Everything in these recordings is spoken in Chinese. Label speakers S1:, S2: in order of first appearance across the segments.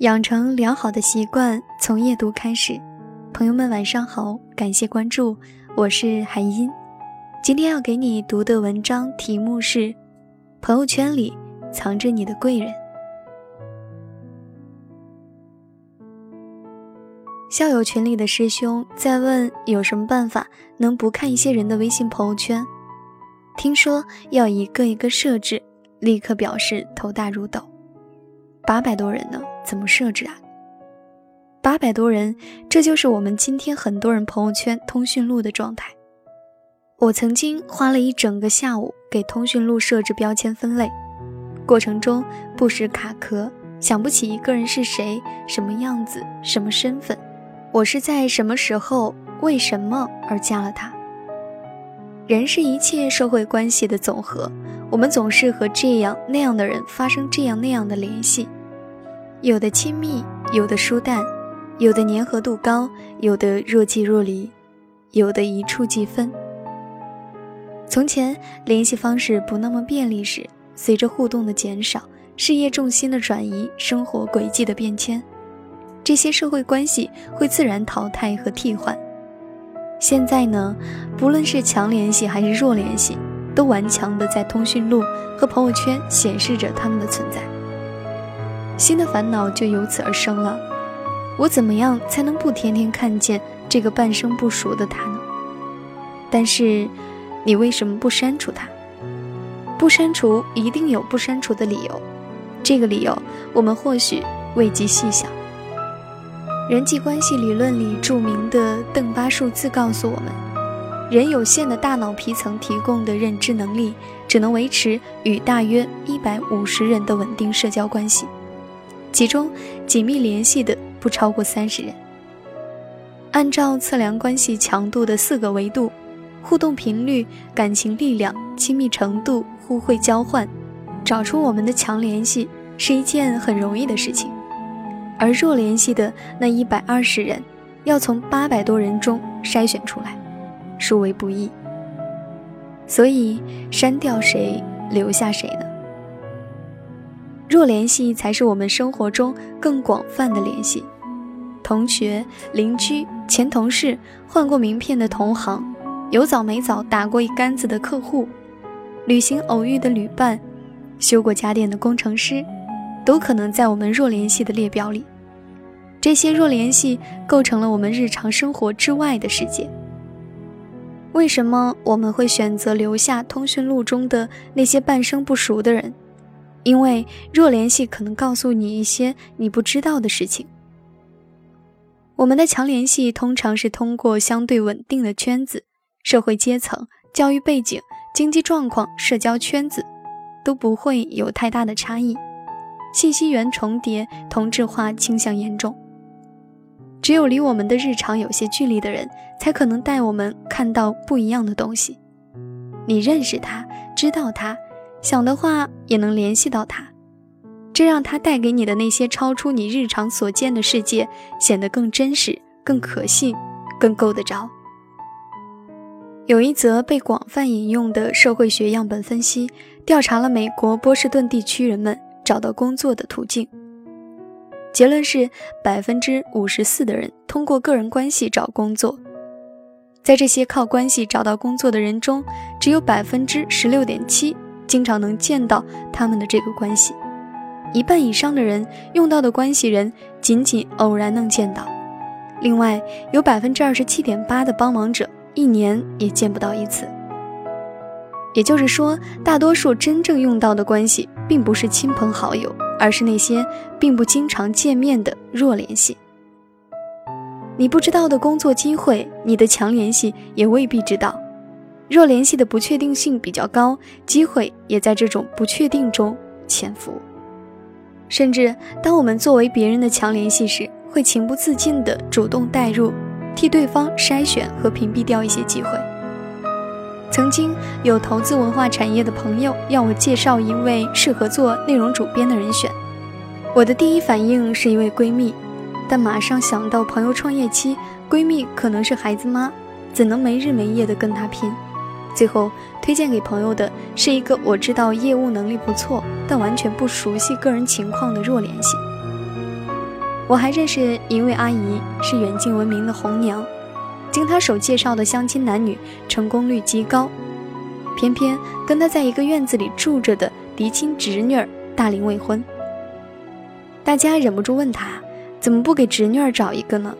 S1: 养成良好的习惯，从夜读开始。朋友们，晚上好，感谢关注，我是韩音。今天要给你读的文章题目是《朋友圈里藏着你的贵人》。校友群里的师兄在问有什么办法能不看一些人的微信朋友圈，听说要一个一个设置，立刻表示头大如斗。八百多人呢，怎么设置啊？八百多人，这就是我们今天很多人朋友圈通讯录的状态。我曾经花了一整个下午给通讯录设置标签分类，过程中不时卡壳，想不起一个人是谁、什么样子、什么身份，我是在什么时候、为什么而加了他。人是一切社会关系的总和，我们总是和这样那样的人发生这样那样的联系。有的亲密，有的疏淡，有的粘合度高，有的若即若离，有的一触即分。从前联系方式不那么便利时，随着互动的减少，事业重心的转移，生活轨迹的变迁，这些社会关系会自然淘汰和替换。现在呢，不论是强联系还是弱联系，都顽强地在通讯录和朋友圈显示着他们的存在。新的烦恼就由此而生了。我怎么样才能不天天看见这个半生不熟的他呢？但是，你为什么不删除他？不删除一定有不删除的理由，这个理由我们或许未及细想。人际关系理论里著名的邓巴数字告诉我们，人有限的大脑皮层提供的认知能力，只能维持与大约一百五十人的稳定社交关系。其中紧密联系的不超过三十人。按照测量关系强度的四个维度：互动频率、感情力量、亲密程度、互惠交换，找出我们的强联系是一件很容易的事情。而弱联系的那一百二十人，要从八百多人中筛选出来，殊为不易。所以，删掉谁，留下谁呢？弱联系才是我们生活中更广泛的联系，同学、邻居、前同事、换过名片的同行、有早没早打过一竿子的客户、旅行偶遇的旅伴、修过家电的工程师，都可能在我们弱联系的列表里。这些弱联系构成了我们日常生活之外的世界。为什么我们会选择留下通讯录中的那些半生不熟的人？因为弱联系可能告诉你一些你不知道的事情。我们的强联系通常是通过相对稳定的圈子、社会阶层、教育背景、经济状况、社交圈子，都不会有太大的差异。信息源重叠，同质化倾向严重。只有离我们的日常有些距离的人，才可能带我们看到不一样的东西。你认识他，知道他。想的话也能联系到他，这让他带给你的那些超出你日常所见的世界显得更真实、更可信、更够得着。有一则被广泛引用的社会学样本分析，调查了美国波士顿地区人们找到工作的途径。结论是，百分之五十四的人通过个人关系找工作。在这些靠关系找到工作的人中，只有百分之十六点七。经常能见到他们的这个关系，一半以上的人用到的关系人仅仅偶然能见到，另外有百分之二十七点八的帮忙者一年也见不到一次。也就是说，大多数真正用到的关系并不是亲朋好友，而是那些并不经常见面的弱联系。你不知道的工作机会，你的强联系也未必知道。若联系的不确定性比较高，机会也在这种不确定中潜伏。甚至当我们作为别人的强联系时，会情不自禁地主动带入，替对方筛选和屏蔽掉一些机会。曾经有投资文化产业的朋友要我介绍一位适合做内容主编的人选，我的第一反应是一位闺蜜，但马上想到朋友创业期，闺蜜可能是孩子妈，怎能没日没夜地跟她拼？最后推荐给朋友的是一个我知道业务能力不错，但完全不熟悉个人情况的弱联系。我还认识一位阿姨，是远近闻名的红娘。经她手介绍的相亲男女成功率极高，偏偏跟她在一个院子里住着的嫡亲侄女儿大龄未婚。大家忍不住问她，怎么不给侄女儿找一个呢？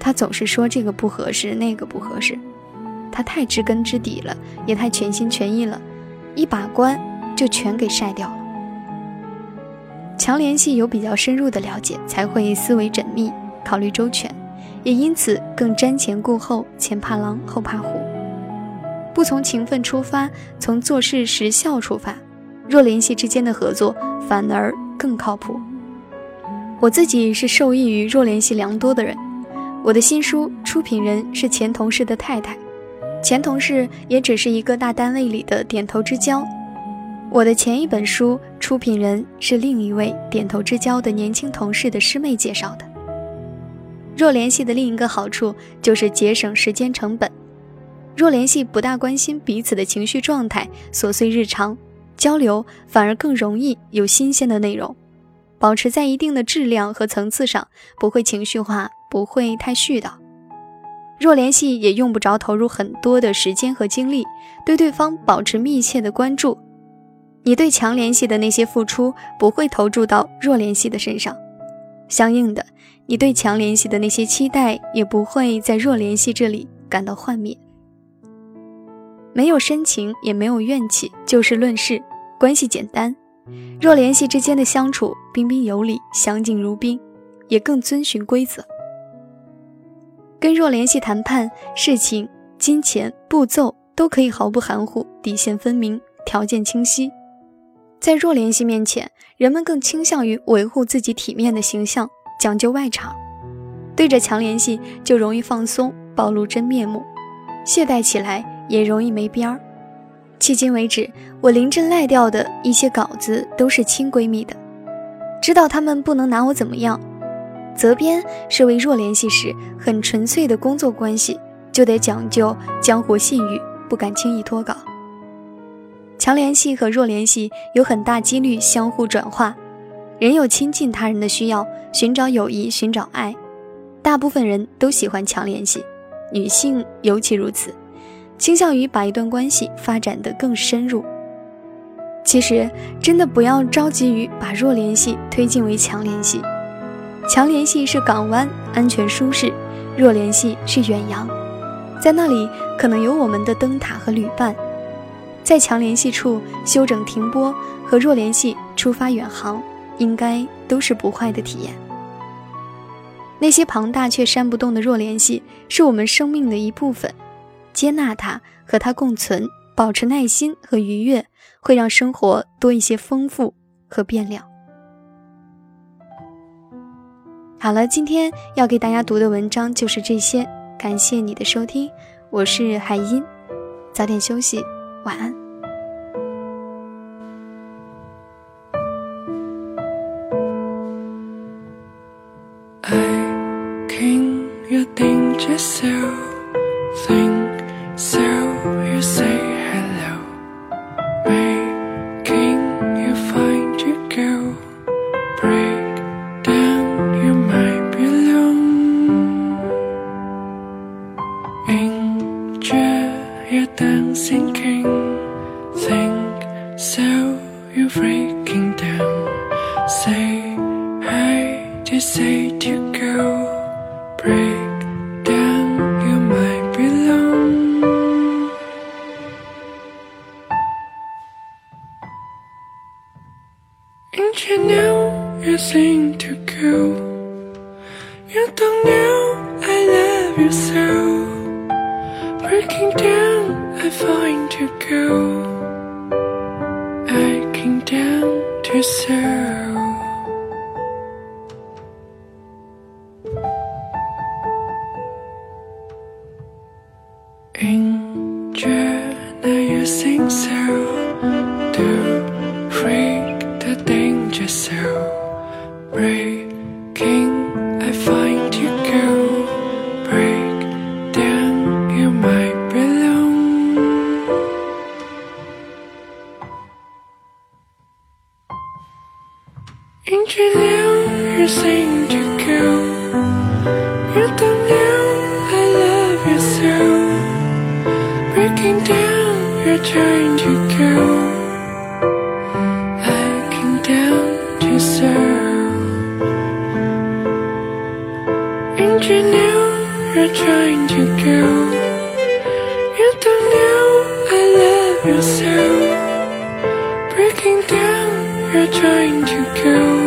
S1: 她总是说这个不合适，那个不合适。他太知根知底了，也太全心全意了，一把关就全给晒掉了。强联系有比较深入的了解，才会思维缜密，考虑周全，也因此更瞻前顾后，前怕狼后怕虎。不从情分出发，从做事实效出发，弱联系之间的合作反而更靠谱。我自己是受益于弱联系良多的人。我的新书出品人是前同事的太太，前同事也只是一个大单位里的点头之交。我的前一本书出品人是另一位点头之交的年轻同事的师妹介绍的。若联系的另一个好处就是节省时间成本。若联系不大关心彼此的情绪状态，琐碎日常交流反而更容易有新鲜的内容，保持在一定的质量和层次上，不会情绪化，不会太絮叨。弱联系也用不着投入很多的时间和精力，对对方保持密切的关注。你对强联系的那些付出不会投注到弱联系的身上，相应的，你对强联系的那些期待也不会在弱联系这里感到幻灭。没有深情，也没有怨气，就事论事，关系简单。弱联系之间的相处彬彬有礼，相敬如宾，也更遵循规则。跟弱联系谈判，事情、金钱、步骤都可以毫不含糊，底线分明，条件清晰。在弱联系面前，人们更倾向于维护自己体面的形象，讲究外场；对着强联系就容易放松，暴露真面目，懈怠起来也容易没边儿。迄今为止，我临阵赖掉的一些稿子都是亲闺蜜的，知道她们不能拿我怎么样。责编是为弱联系时很纯粹的工作关系，就得讲究江湖信誉，不敢轻易脱稿。强联系和弱联系有很大几率相互转化，人有亲近他人的需要，寻找友谊，寻找爱。大部分人都喜欢强联系，女性尤其如此，倾向于把一段关系发展得更深入。其实，真的不要着急于把弱联系推进为强联系。强联系是港湾，安全舒适；弱联系是远洋，在那里可能有我们的灯塔和旅伴。在强联系处休整停泊和弱联系出发远航，应该都是不坏的体验。那些庞大却扇不动的弱联系，是我们生命的一部分，接纳它，和它共存，保持耐心和愉悦，会让生活多一些丰富和变量。好了，今天要给大家读的文章就是这些，感谢你的收听，我是海音，早点休息。晚安。
S2: To say go? Break down you might be alone. And you know you seem to go. You don't know I love you so. Breaking down I find to go. I down to serve trying to go. Looking down to serve. And you know you're trying to go. You don't know I love you so. Breaking down, you're trying to go.